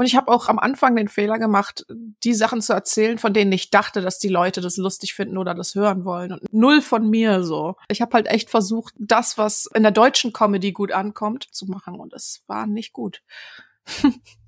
Und ich habe auch am Anfang den Fehler gemacht, die Sachen zu erzählen, von denen ich dachte, dass die Leute das lustig finden oder das hören wollen. Und null von mir so. Ich habe halt echt versucht, das, was in der deutschen Comedy gut ankommt, zu machen. Und es war nicht gut.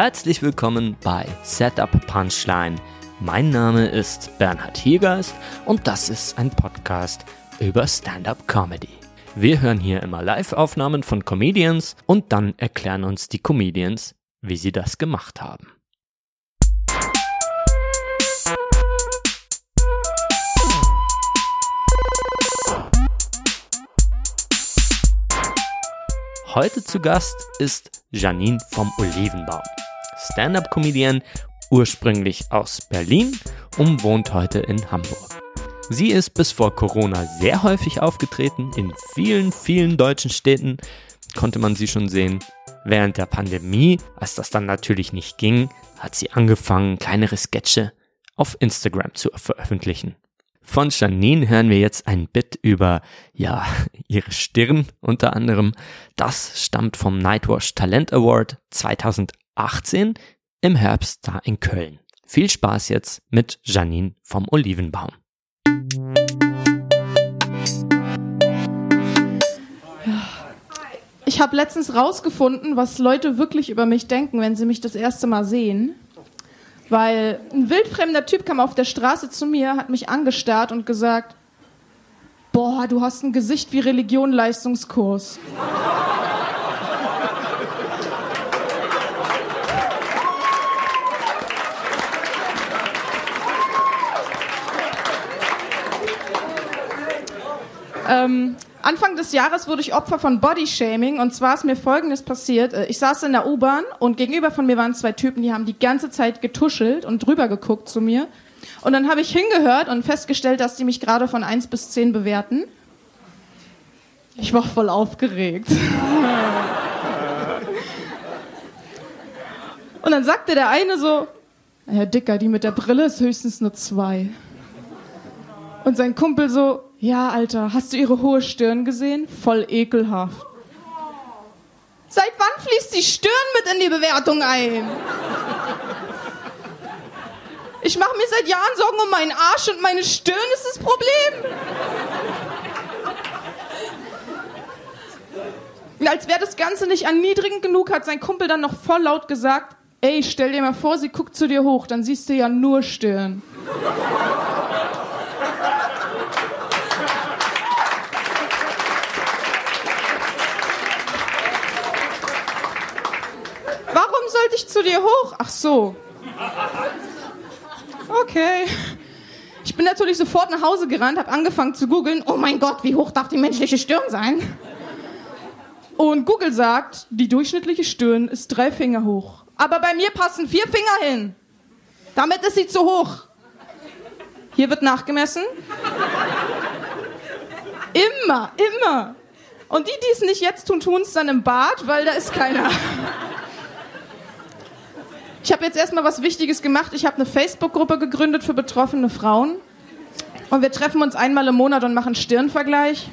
Herzlich willkommen bei Setup Punchline. Mein Name ist Bernhard Hiergeist und das ist ein Podcast über Stand-up Comedy. Wir hören hier immer Live-Aufnahmen von Comedians und dann erklären uns die Comedians, wie sie das gemacht haben. Heute zu Gast ist Janine vom Olivenbaum. Stand-up-Comedian, ursprünglich aus Berlin und wohnt heute in Hamburg. Sie ist bis vor Corona sehr häufig aufgetreten. In vielen, vielen deutschen Städten konnte man sie schon sehen. Während der Pandemie, als das dann natürlich nicht ging, hat sie angefangen, kleinere Sketche auf Instagram zu veröffentlichen. Von Janine hören wir jetzt ein Bit über, ja, ihre Stirn unter anderem. Das stammt vom Nightwash Talent Award 2018 18 im Herbst da in Köln. Viel Spaß jetzt mit Janine vom Olivenbaum. Ich habe letztens rausgefunden, was Leute wirklich über mich denken, wenn sie mich das erste Mal sehen. Weil ein wildfremder Typ kam auf der Straße zu mir, hat mich angestarrt und gesagt, boah, du hast ein Gesicht wie Religion-Leistungskurs. Ähm, Anfang des Jahres wurde ich Opfer von Bodyshaming und zwar ist mir Folgendes passiert. Äh, ich saß in der U-Bahn und gegenüber von mir waren zwei Typen, die haben die ganze Zeit getuschelt und drüber geguckt zu mir. Und dann habe ich hingehört und festgestellt, dass die mich gerade von 1 bis 10 bewerten. Ich war voll aufgeregt. und dann sagte der eine so, Herr Dicker, die mit der Brille ist höchstens nur zwei. Und sein Kumpel so, ja, Alter, hast du ihre hohe Stirn gesehen? Voll ekelhaft. Seit wann fließt die Stirn mit in die Bewertung ein? Ich mache mir seit Jahren Sorgen um meinen Arsch und meine Stirn ist das Problem. Und als wäre das Ganze nicht erniedrigend genug, hat sein Kumpel dann noch voll laut gesagt, ey, stell dir mal vor, sie guckt zu dir hoch, dann siehst du ja nur Stirn. Ich zu dir hoch? Ach so. Okay. Ich bin natürlich sofort nach Hause gerannt, habe angefangen zu googeln. Oh mein Gott, wie hoch darf die menschliche Stirn sein? Und Google sagt, die durchschnittliche Stirn ist drei Finger hoch. Aber bei mir passen vier Finger hin. Damit ist sie zu hoch. Hier wird nachgemessen. Immer, immer. Und die, die es nicht jetzt tun, tun es dann im Bad, weil da ist keiner. Ich habe jetzt erstmal was Wichtiges gemacht. Ich habe eine Facebook-Gruppe gegründet für betroffene Frauen. Und wir treffen uns einmal im Monat und machen Stirnvergleich.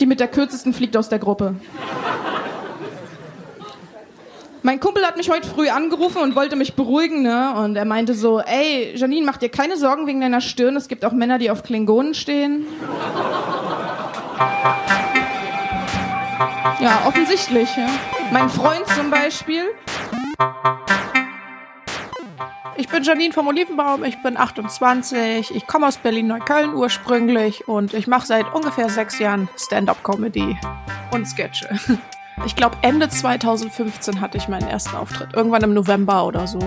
Die mit der kürzesten fliegt aus der Gruppe. Mein Kumpel hat mich heute früh angerufen und wollte mich beruhigen, ne? Und er meinte so, ey, Janine, mach dir keine Sorgen wegen deiner Stirn. Es gibt auch Männer, die auf Klingonen stehen. Ja, offensichtlich. Ja. Mein Freund zum Beispiel. Ich bin Janine vom Olivenbaum, ich bin 28, ich komme aus Berlin-Neukölln ursprünglich und ich mache seit ungefähr sechs Jahren Stand-up-Comedy und Sketche. Ich glaube, Ende 2015 hatte ich meinen ersten Auftritt, irgendwann im November oder so.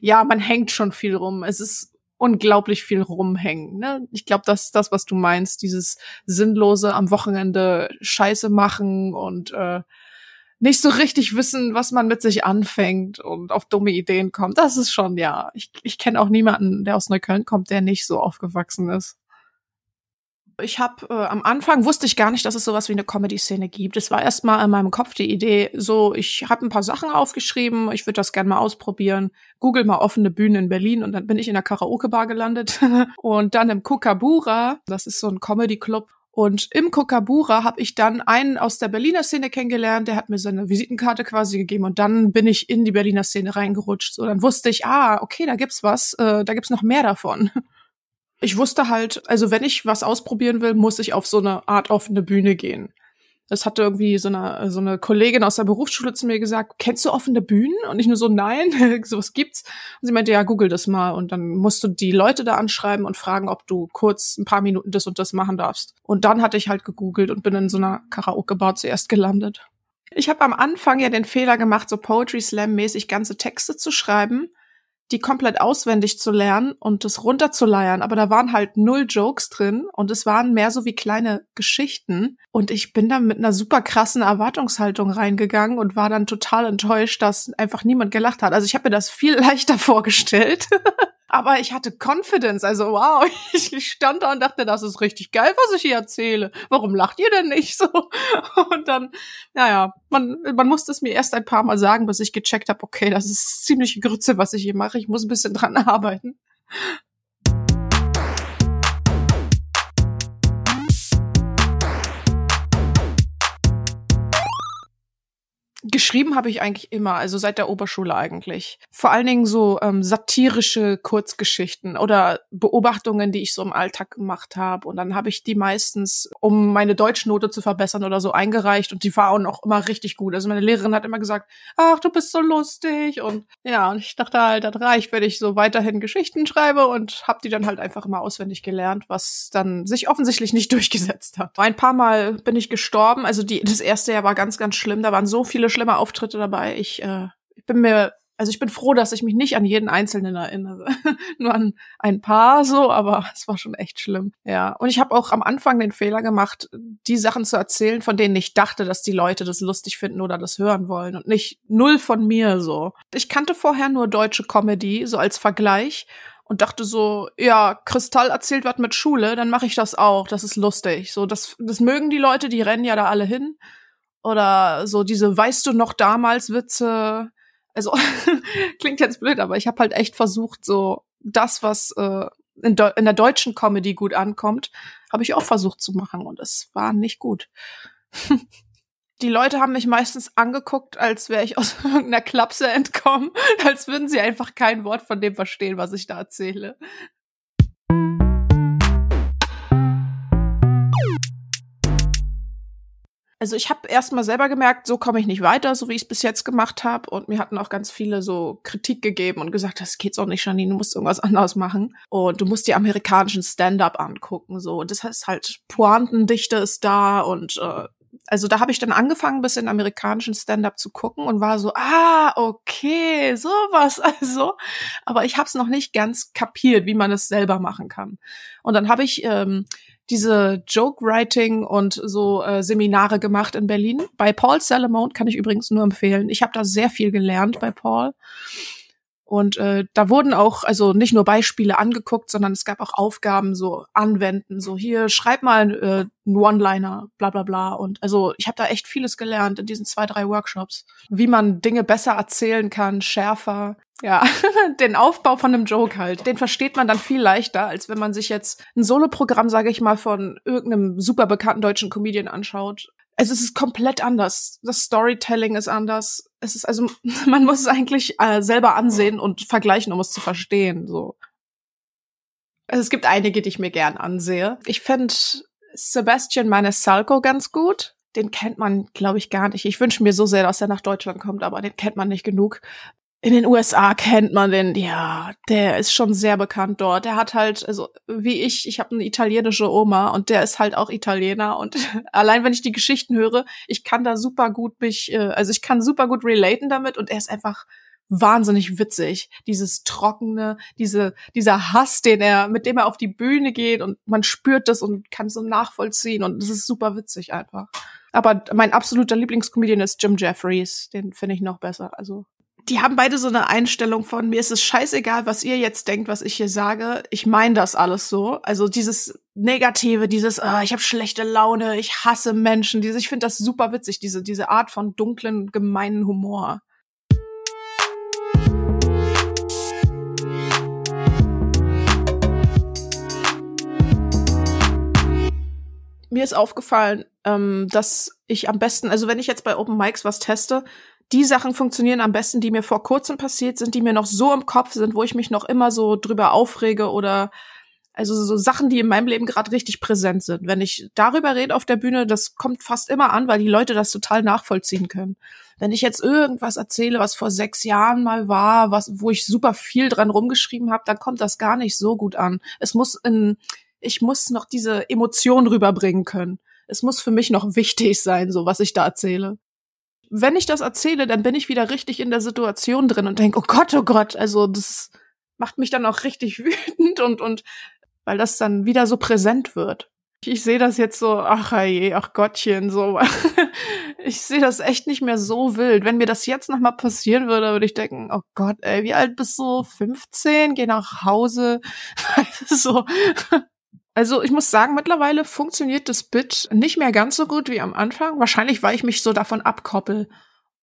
Ja, man hängt schon viel rum. Es ist unglaublich viel rumhängen. Ne? Ich glaube, das ist das, was du meinst, dieses sinnlose am Wochenende Scheiße machen und äh, nicht so richtig wissen, was man mit sich anfängt und auf dumme Ideen kommt. Das ist schon, ja. Ich, ich kenne auch niemanden, der aus Neukölln kommt, der nicht so aufgewachsen ist. Ich habe äh, am Anfang wusste ich gar nicht, dass es sowas wie eine Comedy-Szene gibt. Es war erst mal in meinem Kopf die Idee, so ich habe ein paar Sachen aufgeschrieben, ich würde das gerne mal ausprobieren. Google mal offene Bühne in Berlin und dann bin ich in der Karaoke-Bar gelandet und dann im Kukabura, das ist so ein Comedy-Club und im Kokabura habe ich dann einen aus der Berliner Szene kennengelernt, der hat mir seine Visitenkarte quasi gegeben und dann bin ich in die Berliner Szene reingerutscht. So, dann wusste ich, ah, okay, da gibt's was, äh, da gibt's noch mehr davon. Ich wusste halt, also wenn ich was ausprobieren will, muss ich auf so eine Art offene Bühne gehen. Das hatte irgendwie so eine, so eine Kollegin aus der Berufsschule zu mir gesagt, kennst du offene Bühnen? Und ich nur so, nein, sowas gibt's. Und sie meinte, ja, google das mal. Und dann musst du die Leute da anschreiben und fragen, ob du kurz ein paar Minuten das und das machen darfst. Und dann hatte ich halt gegoogelt und bin in so einer Karaoke-Bar zuerst gelandet. Ich habe am Anfang ja den Fehler gemacht, so Poetry Slam-mäßig ganze Texte zu schreiben die komplett auswendig zu lernen und das runterzuleiern. Aber da waren halt null Jokes drin und es waren mehr so wie kleine Geschichten. Und ich bin dann mit einer super krassen Erwartungshaltung reingegangen und war dann total enttäuscht, dass einfach niemand gelacht hat. Also ich habe mir das viel leichter vorgestellt. Aber ich hatte Confidence, also wow, ich stand da und dachte, das ist richtig geil, was ich hier erzähle. Warum lacht ihr denn nicht so? Und dann, naja, man, man musste es mir erst ein paar Mal sagen, bis ich gecheckt habe, okay, das ist ziemlich Grütze, was ich hier mache. Ich muss ein bisschen dran arbeiten. Geschrieben habe ich eigentlich immer, also seit der Oberschule eigentlich. Vor allen Dingen so ähm, satirische Kurzgeschichten oder Beobachtungen, die ich so im Alltag gemacht habe. Und dann habe ich die meistens, um meine Deutschnote zu verbessern oder so, eingereicht. Und die waren auch immer richtig gut. Also meine Lehrerin hat immer gesagt, ach, du bist so lustig. Und ja, und ich dachte halt, das reicht, wenn ich so weiterhin Geschichten schreibe und habe die dann halt einfach immer auswendig gelernt, was dann sich offensichtlich nicht durchgesetzt hat. Ein paar Mal bin ich gestorben. Also die, das erste Jahr war ganz, ganz schlimm. Da waren so viele schlimme Auftritte dabei. Ich, äh, ich bin mir, also ich bin froh, dass ich mich nicht an jeden Einzelnen erinnere. Nur an ein paar so, aber es war schon echt schlimm. Ja. Und ich habe auch am Anfang den Fehler gemacht, die Sachen zu erzählen, von denen ich dachte, dass die Leute das lustig finden oder das hören wollen. Und nicht null von mir so. Ich kannte vorher nur deutsche Comedy, so als Vergleich und dachte so, ja, Kristall erzählt was mit Schule, dann mache ich das auch. Das ist lustig. So, das, das mögen die Leute, die rennen ja da alle hin. Oder so diese Weißt du noch damals Witze. Also klingt jetzt blöd, aber ich habe halt echt versucht, so das, was äh, in, in der deutschen Comedy gut ankommt, habe ich auch versucht zu machen und es war nicht gut. die Leute haben mich meistens angeguckt, als wäre ich aus irgendeiner Klapse entkommen, als würden sie einfach kein Wort von dem verstehen, was ich da erzähle. Also ich habe erstmal selber gemerkt, so komme ich nicht weiter, so wie ich es bis jetzt gemacht habe. Und mir hatten auch ganz viele so Kritik gegeben und gesagt, das geht's auch nicht, Janine, du musst irgendwas anderes machen. Und du musst die amerikanischen Stand-up angucken. So, und das heißt halt, Pointendichte ist da und äh, also da habe ich dann angefangen, ein bisschen amerikanischen Stand-up zu gucken und war so, ah, okay, sowas also. Aber ich habe es noch nicht ganz kapiert, wie man es selber machen kann. Und dann habe ich ähm, diese Joke-Writing und so äh, Seminare gemacht in Berlin. Bei Paul Salamone kann ich übrigens nur empfehlen. Ich habe da sehr viel gelernt bei Paul. Und äh, da wurden auch, also nicht nur Beispiele angeguckt, sondern es gab auch Aufgaben, so anwenden, so hier, schreib mal äh, einen One-Liner, bla bla bla. Und also ich habe da echt vieles gelernt in diesen zwei, drei Workshops. Wie man Dinge besser erzählen kann, schärfer. Ja, den Aufbau von einem Joke halt, den versteht man dann viel leichter, als wenn man sich jetzt ein Soloprogramm, sage ich mal, von irgendeinem super bekannten deutschen Comedian anschaut also es ist komplett anders. Das Storytelling ist anders. Es ist also, man muss es eigentlich äh, selber ansehen und vergleichen, um es zu verstehen. So. Also es gibt einige, die ich mir gern ansehe. Ich finde Sebastian Maniscalco ganz gut. Den kennt man, glaube ich, gar nicht. Ich wünsche mir so sehr, dass er nach Deutschland kommt, aber den kennt man nicht genug in den USA kennt man den, ja, der ist schon sehr bekannt dort. Der hat halt, also wie ich, ich habe eine italienische Oma und der ist halt auch Italiener und allein wenn ich die Geschichten höre, ich kann da super gut mich, äh, also ich kann super gut relaten damit und er ist einfach wahnsinnig witzig. Dieses trockene, diese, dieser Hass, den er, mit dem er auf die Bühne geht und man spürt das und kann so nachvollziehen und es ist super witzig einfach. Aber mein absoluter Lieblingscomedian ist Jim Jeffries. Den finde ich noch besser. Also die haben beide so eine Einstellung von mir ist es scheißegal, was ihr jetzt denkt, was ich hier sage. Ich meine das alles so. Also dieses Negative, dieses oh, ich habe schlechte Laune, ich hasse Menschen, dieses ich finde das super witzig, diese diese Art von dunklen gemeinen Humor. Mir ist aufgefallen, ähm, dass ich am besten, also wenn ich jetzt bei Open Mics was teste, die Sachen funktionieren am besten, die mir vor kurzem passiert sind, die mir noch so im Kopf sind, wo ich mich noch immer so drüber aufrege oder also so Sachen, die in meinem Leben gerade richtig präsent sind. Wenn ich darüber rede auf der Bühne, das kommt fast immer an, weil die Leute das total nachvollziehen können. Wenn ich jetzt irgendwas erzähle, was vor sechs Jahren mal war, was, wo ich super viel dran rumgeschrieben habe, dann kommt das gar nicht so gut an. Es muss in, ich muss noch diese Emotion rüberbringen können. Es muss für mich noch wichtig sein, so was ich da erzähle wenn ich das erzähle, dann bin ich wieder richtig in der Situation drin und denke, oh Gott, oh Gott, also das macht mich dann auch richtig wütend und, und weil das dann wieder so präsent wird. Ich sehe das jetzt so, ach je, ach Gottchen, so. ich sehe das echt nicht mehr so wild. Wenn mir das jetzt nochmal passieren würde, würde ich denken, oh Gott, ey, wie alt bist du? 15? Geh nach Hause. so. Also ich muss sagen, mittlerweile funktioniert das Bit nicht mehr ganz so gut wie am Anfang. Wahrscheinlich, weil ich mich so davon abkoppel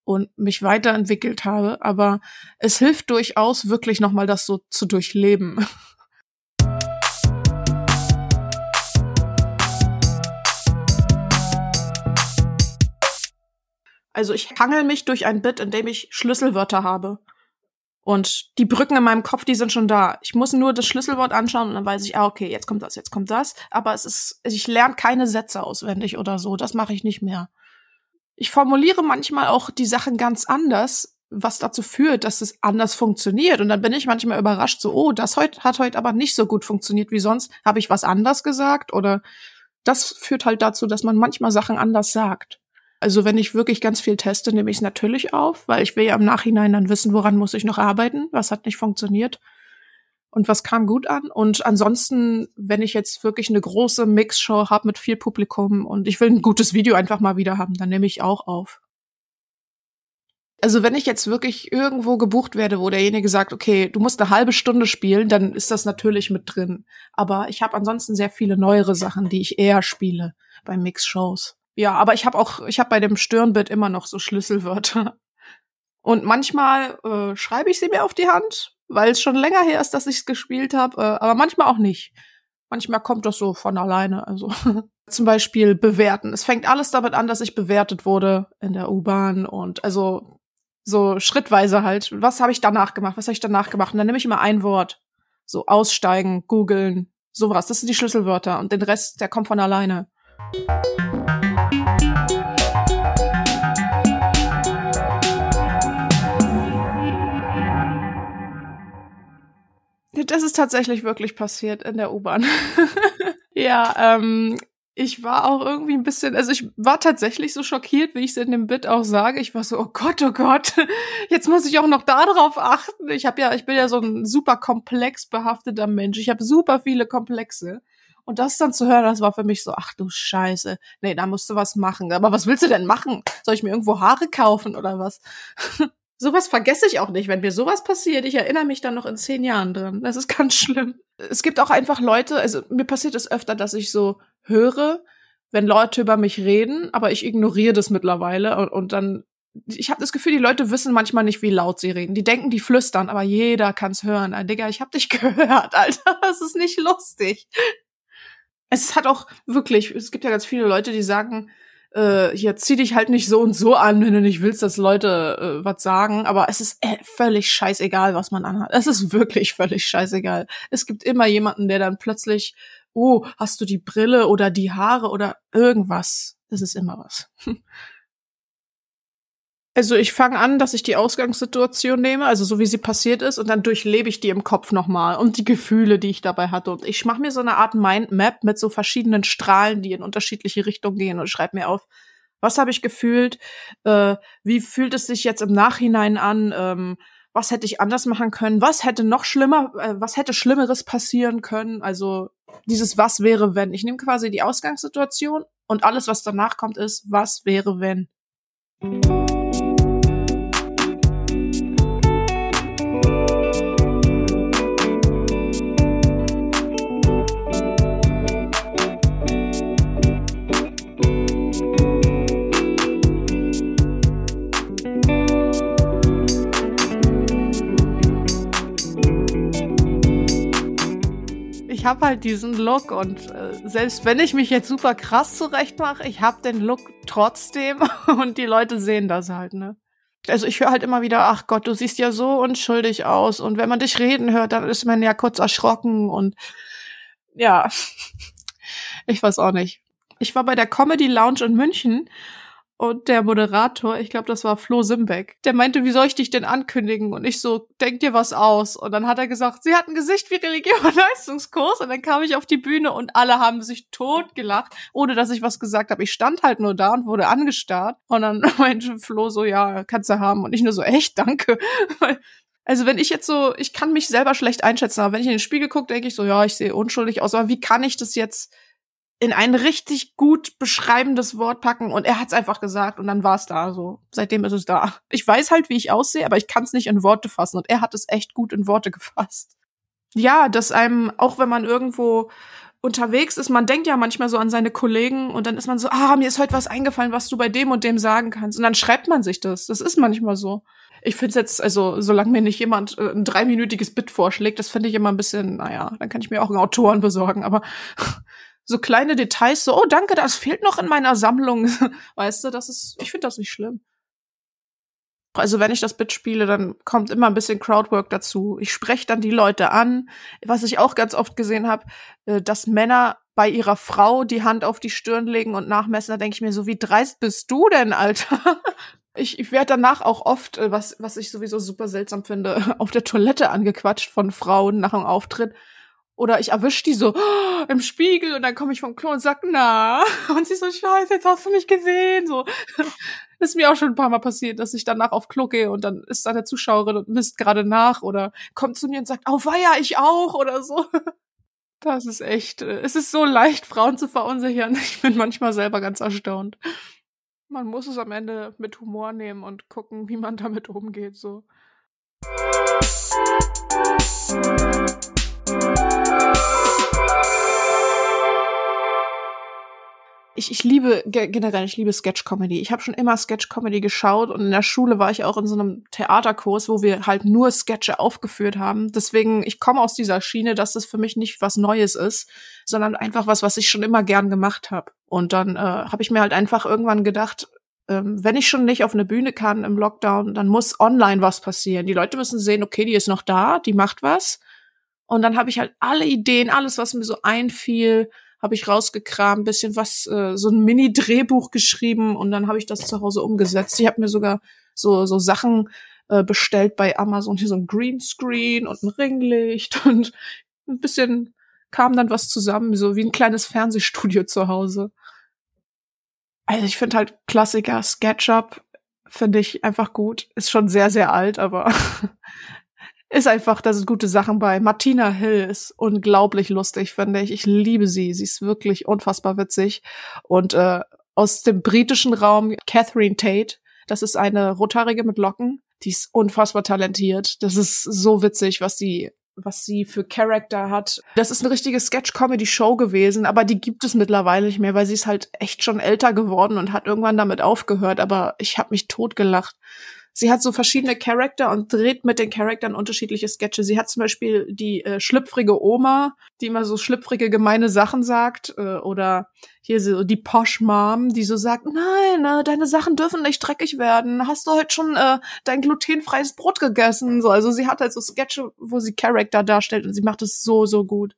und mich weiterentwickelt habe. Aber es hilft durchaus, wirklich nochmal das so zu durchleben. Also ich hangel mich durch ein Bit, in dem ich Schlüsselwörter habe. Und die Brücken in meinem Kopf, die sind schon da. Ich muss nur das Schlüsselwort anschauen und dann weiß ich, ah, okay, jetzt kommt das, jetzt kommt das. Aber es ist, ich lerne keine Sätze auswendig oder so. Das mache ich nicht mehr. Ich formuliere manchmal auch die Sachen ganz anders, was dazu führt, dass es anders funktioniert. Und dann bin ich manchmal überrascht, so, oh, das heute hat heute aber nicht so gut funktioniert wie sonst. Habe ich was anders gesagt? Oder das führt halt dazu, dass man manchmal Sachen anders sagt. Also wenn ich wirklich ganz viel teste, nehme ich es natürlich auf, weil ich will ja im Nachhinein dann wissen, woran muss ich noch arbeiten, was hat nicht funktioniert und was kam gut an. Und ansonsten, wenn ich jetzt wirklich eine große Mixshow habe mit viel Publikum und ich will ein gutes Video einfach mal wieder haben, dann nehme ich auch auf. Also wenn ich jetzt wirklich irgendwo gebucht werde, wo derjenige sagt, okay, du musst eine halbe Stunde spielen, dann ist das natürlich mit drin. Aber ich habe ansonsten sehr viele neuere Sachen, die ich eher spiele bei Mix-Shows. Ja, aber ich habe auch, ich habe bei dem Stirnbit immer noch so Schlüsselwörter. Und manchmal äh, schreibe ich sie mir auf die Hand, weil es schon länger her ist, dass ich es gespielt habe, äh, aber manchmal auch nicht. Manchmal kommt das so von alleine. Also zum Beispiel bewerten. Es fängt alles damit an, dass ich bewertet wurde in der U-Bahn und also so schrittweise halt. Was habe ich danach gemacht? Was habe ich danach gemacht? Und dann nehme ich immer ein Wort. So aussteigen, googeln, sowas. Das sind die Schlüsselwörter und den Rest, der kommt von alleine. Das ist tatsächlich wirklich passiert in der U-Bahn. ja, ähm, ich war auch irgendwie ein bisschen, also ich war tatsächlich so schockiert, wie ich es in dem Bit auch sage. Ich war so, oh Gott, oh Gott, jetzt muss ich auch noch darauf achten. Ich habe ja, ich bin ja so ein super komplex behafteter Mensch. Ich habe super viele Komplexe. Und das dann zu hören, das war für mich so, ach du Scheiße. Nee, da musst du was machen. Aber was willst du denn machen? Soll ich mir irgendwo Haare kaufen oder was? sowas vergesse ich auch nicht. Wenn mir sowas passiert, ich erinnere mich dann noch in zehn Jahren dran. Das ist ganz schlimm. Es gibt auch einfach Leute, also mir passiert es öfter, dass ich so höre, wenn Leute über mich reden, aber ich ignoriere das mittlerweile und, und dann ich habe das Gefühl, die Leute wissen manchmal nicht, wie laut sie reden. Die denken, die flüstern, aber jeder kann's hören. Ah, Digga, ich hab dich gehört, Alter. Das ist nicht lustig es hat auch wirklich, es gibt ja ganz viele Leute, die sagen, äh, hier zieh dich halt nicht so und so an, wenn du nicht willst, dass Leute äh, was sagen. Aber es ist äh, völlig scheißegal, was man anhat. Es ist wirklich völlig scheißegal. Es gibt immer jemanden, der dann plötzlich, oh, hast du die Brille oder die Haare oder irgendwas. Das ist immer was. Also ich fange an, dass ich die Ausgangssituation nehme, also so wie sie passiert ist, und dann durchlebe ich die im Kopf nochmal und die Gefühle, die ich dabei hatte. Und ich mache mir so eine Art Mindmap mit so verschiedenen Strahlen, die in unterschiedliche Richtungen gehen und schreibe mir auf, was habe ich gefühlt, äh, wie fühlt es sich jetzt im Nachhinein an, ähm, was hätte ich anders machen können, was hätte noch schlimmer, äh, was hätte Schlimmeres passieren können. Also dieses Was wäre, wenn. Ich nehme quasi die Ausgangssituation und alles, was danach kommt, ist, was wäre, wenn. Ich habe halt diesen Look und äh, selbst wenn ich mich jetzt super krass zurecht mache, ich habe den Look trotzdem und die Leute sehen das halt, ne? Also ich höre halt immer wieder, ach Gott, du siehst ja so unschuldig aus und wenn man dich reden hört, dann ist man ja kurz erschrocken und ja, ich weiß auch nicht. Ich war bei der Comedy Lounge in München und der Moderator, ich glaube, das war Flo Simbeck, der meinte, wie soll ich dich denn ankündigen? Und ich so, denk dir was aus. Und dann hat er gesagt, sie hat ein Gesicht wie Religion-Leistungskurs. Und dann kam ich auf die Bühne und alle haben sich tot gelacht, ohne dass ich was gesagt habe. Ich stand halt nur da und wurde angestarrt. Und dann meinte Flo so, ja, kannst du haben. Und ich nur so, echt, danke. Also wenn ich jetzt so, ich kann mich selber schlecht einschätzen, aber wenn ich in den Spiegel gucke, denke ich so, ja, ich sehe unschuldig aus. Aber wie kann ich das jetzt in ein richtig gut beschreibendes Wort packen und er hat's einfach gesagt und dann war's da so. Seitdem ist es da. Ich weiß halt, wie ich aussehe, aber ich kann's nicht in Worte fassen und er hat es echt gut in Worte gefasst. Ja, dass einem, auch wenn man irgendwo unterwegs ist, man denkt ja manchmal so an seine Kollegen und dann ist man so, ah, mir ist heute was eingefallen, was du bei dem und dem sagen kannst. Und dann schreibt man sich das. Das ist manchmal so. Ich finde es jetzt, also solange mir nicht jemand äh, ein dreiminütiges Bit vorschlägt, das finde ich immer ein bisschen, naja, dann kann ich mir auch einen Autoren besorgen, aber so kleine Details, so, oh danke, das fehlt noch in meiner Sammlung. Weißt du, das ist, ich finde das nicht schlimm. Also wenn ich das Bit spiele, dann kommt immer ein bisschen Crowdwork dazu. Ich spreche dann die Leute an. Was ich auch ganz oft gesehen habe, äh, dass Männer bei ihrer Frau die Hand auf die Stirn legen und nachmessen. Da denke ich mir so, wie dreist bist du denn, Alter? Ich, ich werde danach auch oft, äh, was, was ich sowieso super seltsam finde, auf der Toilette angequatscht von Frauen nach dem Auftritt. Oder ich erwisch die so oh, im Spiegel und dann komme ich vom Klo und sag, na. Und sie so, scheiße, jetzt hast du mich gesehen. So. ist mir auch schon ein paar Mal passiert, dass ich danach auf Klo gehe und dann ist da eine Zuschauerin und misst gerade nach oder kommt zu mir und sagt, oh weia, ich auch oder so. Das ist echt, äh, es ist so leicht, Frauen zu verunsichern. Ich bin manchmal selber ganz erstaunt. Man muss es am Ende mit Humor nehmen und gucken, wie man damit umgeht, so. Ich, ich liebe generell, ich liebe Sketch-Comedy. Ich habe schon immer Sketch-Comedy geschaut und in der Schule war ich auch in so einem Theaterkurs, wo wir halt nur Sketche aufgeführt haben. Deswegen, ich komme aus dieser Schiene, dass das für mich nicht was Neues ist, sondern einfach was, was ich schon immer gern gemacht habe. Und dann äh, habe ich mir halt einfach irgendwann gedacht, ähm, wenn ich schon nicht auf eine Bühne kann im Lockdown, dann muss online was passieren. Die Leute müssen sehen, okay, die ist noch da, die macht was. Und dann habe ich halt alle Ideen, alles, was mir so einfiel, habe ich rausgekramt, bisschen was, äh, so ein Mini-Drehbuch geschrieben und dann habe ich das zu Hause umgesetzt. Ich habe mir sogar so, so Sachen äh, bestellt bei Amazon, hier so ein Greenscreen und ein Ringlicht und ein bisschen kam dann was zusammen, so wie ein kleines Fernsehstudio zu Hause. Also ich finde halt Klassiker, SketchUp finde ich einfach gut. Ist schon sehr, sehr alt, aber ist einfach, da sind gute Sachen bei. Martina Hill ist unglaublich lustig, finde ich. Ich liebe sie. Sie ist wirklich unfassbar witzig. Und äh, aus dem britischen Raum Catherine Tate. Das ist eine Rothaarige mit Locken. Die ist unfassbar talentiert. Das ist so witzig, was sie was sie für Charakter hat. Das ist eine richtige Sketch-Comedy-Show gewesen, aber die gibt es mittlerweile nicht mehr, weil sie ist halt echt schon älter geworden und hat irgendwann damit aufgehört. Aber ich habe mich totgelacht sie hat so verschiedene Charakter und dreht mit den Charaktern unterschiedliche Sketche. Sie hat zum Beispiel die äh, schlüpfrige Oma, die immer so schlüpfrige, gemeine Sachen sagt, äh, oder hier so die Posh Mom, die so sagt, nein, äh, deine Sachen dürfen nicht dreckig werden. Hast du heute schon äh, dein glutenfreies Brot gegessen? So, also sie hat halt so Sketche, wo sie Charakter darstellt und sie macht es so, so gut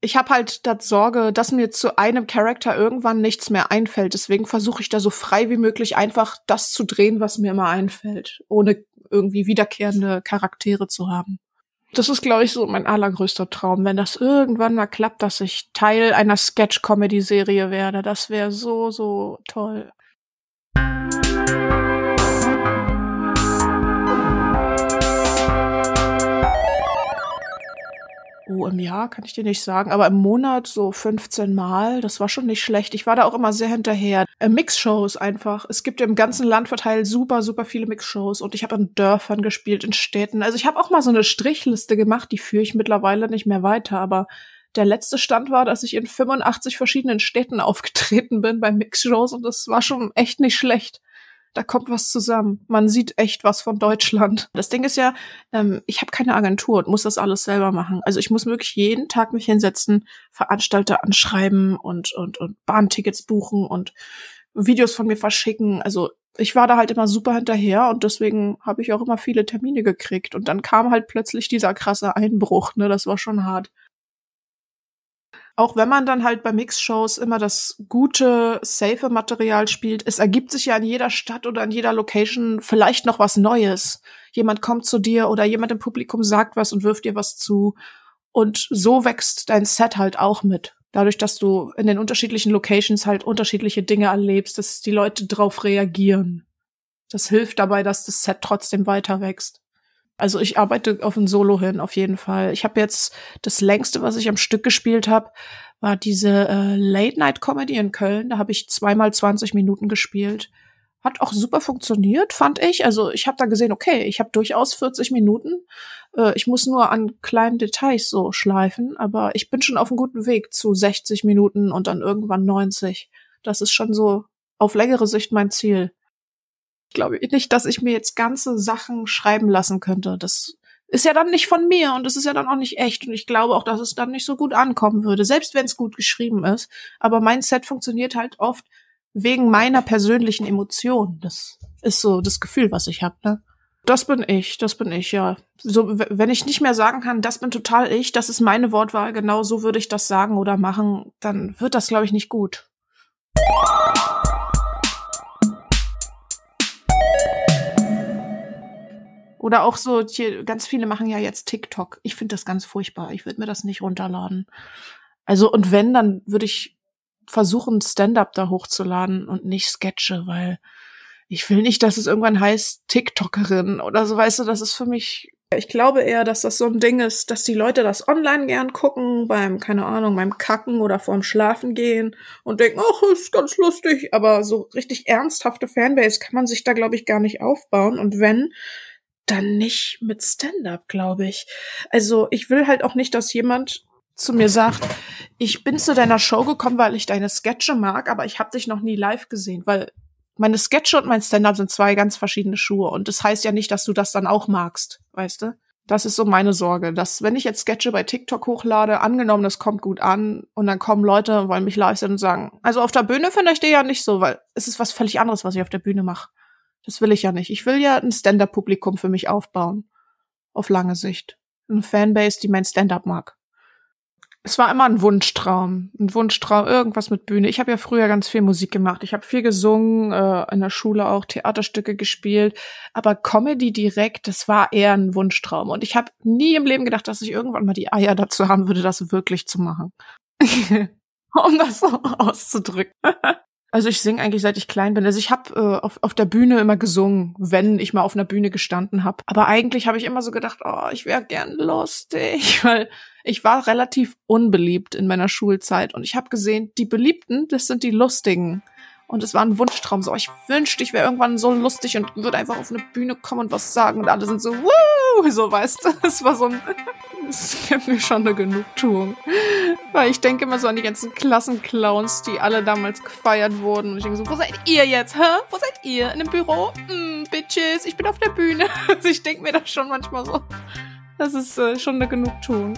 ich habe halt das Sorge, dass mir zu einem Charakter irgendwann nichts mehr einfällt. Deswegen versuche ich da so frei wie möglich einfach das zu drehen, was mir immer einfällt, ohne irgendwie wiederkehrende Charaktere zu haben. Das ist, glaube ich, so mein allergrößter Traum, wenn das irgendwann mal klappt, dass ich Teil einer Sketch-Comedy-Serie werde. Das wäre so, so toll. Oh, im Jahr kann ich dir nicht sagen, aber im Monat so 15 Mal. Das war schon nicht schlecht. Ich war da auch immer sehr hinterher. Äh, Mixshows einfach. Es gibt im ganzen Land verteilt super, super viele Mixshows und ich habe in Dörfern gespielt, in Städten. Also ich habe auch mal so eine Strichliste gemacht, die führe ich mittlerweile nicht mehr weiter, aber der letzte Stand war, dass ich in 85 verschiedenen Städten aufgetreten bin bei Mixshows und das war schon echt nicht schlecht. Da kommt was zusammen. Man sieht echt was von Deutschland. Das Ding ist ja, ähm, ich habe keine Agentur und muss das alles selber machen. Also ich muss wirklich jeden Tag mich hinsetzen, Veranstalter anschreiben und, und, und Bahntickets buchen und Videos von mir verschicken. Also ich war da halt immer super hinterher und deswegen habe ich auch immer viele Termine gekriegt. Und dann kam halt plötzlich dieser krasse Einbruch, ne? Das war schon hart auch wenn man dann halt bei Mixshows immer das gute, safe Material spielt, es ergibt sich ja in jeder Stadt oder in jeder Location vielleicht noch was Neues. Jemand kommt zu dir oder jemand im Publikum sagt was und wirft dir was zu. Und so wächst dein Set halt auch mit. Dadurch, dass du in den unterschiedlichen Locations halt unterschiedliche Dinge erlebst, dass die Leute drauf reagieren. Das hilft dabei, dass das Set trotzdem weiter wächst. Also ich arbeite auf ein Solo hin, auf jeden Fall. Ich habe jetzt das längste, was ich am Stück gespielt habe, war diese äh, Late-Night-Comedy in Köln. Da habe ich zweimal 20 Minuten gespielt. Hat auch super funktioniert, fand ich. Also ich habe da gesehen, okay, ich habe durchaus 40 Minuten. Äh, ich muss nur an kleinen Details so schleifen, aber ich bin schon auf einem guten Weg zu 60 Minuten und dann irgendwann 90. Das ist schon so auf längere Sicht mein Ziel glaube nicht, dass ich mir jetzt ganze Sachen schreiben lassen könnte. Das ist ja dann nicht von mir und es ist ja dann auch nicht echt. Und ich glaube auch, dass es dann nicht so gut ankommen würde, selbst wenn es gut geschrieben ist. Aber mein Set funktioniert halt oft wegen meiner persönlichen Emotion. Das ist so das Gefühl, was ich habe. Ne? Das bin ich, das bin ich, ja. So, wenn ich nicht mehr sagen kann, das bin total ich, das ist meine Wortwahl, genau so würde ich das sagen oder machen, dann wird das, glaube ich, nicht gut. Oder auch so, hier, ganz viele machen ja jetzt TikTok. Ich finde das ganz furchtbar. Ich würde mir das nicht runterladen. Also, und wenn, dann würde ich versuchen, Stand-up da hochzuladen und nicht Sketche, weil ich will nicht, dass es irgendwann heißt TikTokerin oder so, weißt du, das ist für mich, ich glaube eher, dass das so ein Ding ist, dass die Leute das online gern gucken, beim, keine Ahnung, beim Kacken oder vorm Schlafen gehen und denken, ach, ist ganz lustig, aber so richtig ernsthafte Fanbase kann man sich da, glaube ich, gar nicht aufbauen und wenn, dann nicht mit Stand-up, glaube ich. Also ich will halt auch nicht, dass jemand zu mir sagt, ich bin zu deiner Show gekommen, weil ich deine Sketche mag, aber ich habe dich noch nie live gesehen, weil meine Sketche und mein Stand-up sind zwei ganz verschiedene Schuhe und das heißt ja nicht, dass du das dann auch magst, weißt du? Das ist so meine Sorge, dass wenn ich jetzt Sketche bei TikTok hochlade, angenommen, das kommt gut an und dann kommen Leute, wollen mich live sehen und sagen, also auf der Bühne finde ich dir ja nicht so, weil es ist was völlig anderes, was ich auf der Bühne mache. Das will ich ja nicht. Ich will ja ein Stand-up-Publikum für mich aufbauen. Auf lange Sicht. Eine Fanbase, die mein Stand-up mag. Es war immer ein Wunschtraum. Ein Wunschtraum, irgendwas mit Bühne. Ich habe ja früher ganz viel Musik gemacht. Ich habe viel gesungen, äh, in der Schule auch Theaterstücke gespielt. Aber Comedy direkt, das war eher ein Wunschtraum. Und ich habe nie im Leben gedacht, dass ich irgendwann mal die Eier dazu haben würde, das wirklich zu machen. um das so auszudrücken. Also ich singe eigentlich seit ich klein bin. Also ich habe äh, auf, auf der Bühne immer gesungen, wenn ich mal auf einer Bühne gestanden habe. Aber eigentlich habe ich immer so gedacht, oh, ich wäre gern lustig, weil ich war relativ unbeliebt in meiner Schulzeit und ich habe gesehen, die Beliebten, das sind die Lustigen. Und es war ein Wunschtraum. So, ich wünschte, ich wäre irgendwann so lustig und würde einfach auf eine Bühne kommen und was sagen. Und alle sind so, wuh, so, weißt du. Es war so ein, es gibt mir schon eine Genugtuung. Weil ich denke immer so an die ganzen Klassenclowns, die alle damals gefeiert wurden. Und ich denke so, wo seid ihr jetzt, hä? Wo seid ihr? In dem Büro? Mm, Bitches, ich bin auf der Bühne. Also ich denke mir das schon manchmal so. Das ist äh, schon eine Genugtuung.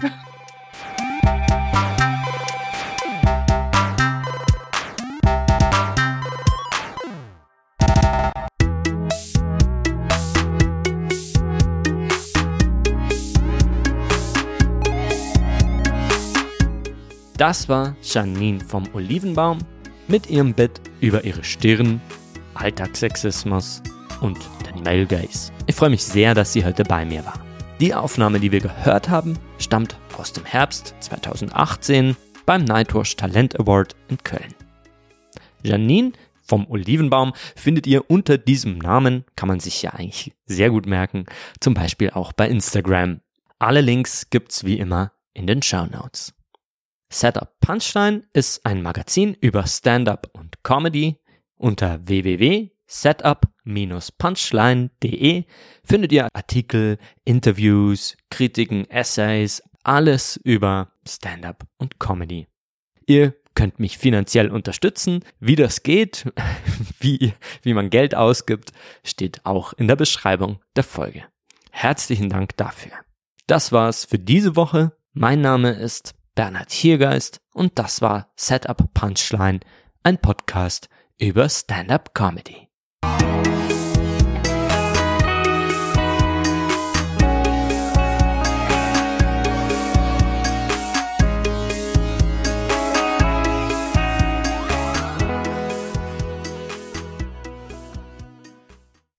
Das war Janine vom Olivenbaum mit ihrem Bett über ihre Stirn, Alltagssexismus und den Male Gaze. Ich freue mich sehr, dass sie heute bei mir war. Die Aufnahme, die wir gehört haben, stammt aus dem Herbst 2018 beim Nightwash Talent Award in Köln. Janine vom Olivenbaum findet ihr unter diesem Namen, kann man sich ja eigentlich sehr gut merken, zum Beispiel auch bei Instagram. Alle Links gibt's wie immer in den Show Notes. Setup Punchline ist ein Magazin über Stand-up und Comedy. Unter www.setup-punchline.de findet ihr Artikel, Interviews, Kritiken, Essays, alles über Stand-up und Comedy. Ihr könnt mich finanziell unterstützen. Wie das geht, wie, wie man Geld ausgibt, steht auch in der Beschreibung der Folge. Herzlichen Dank dafür. Das war's für diese Woche. Mein Name ist Bernhard Hiergeist und das war Setup Punchline, ein Podcast über Stand-up Comedy.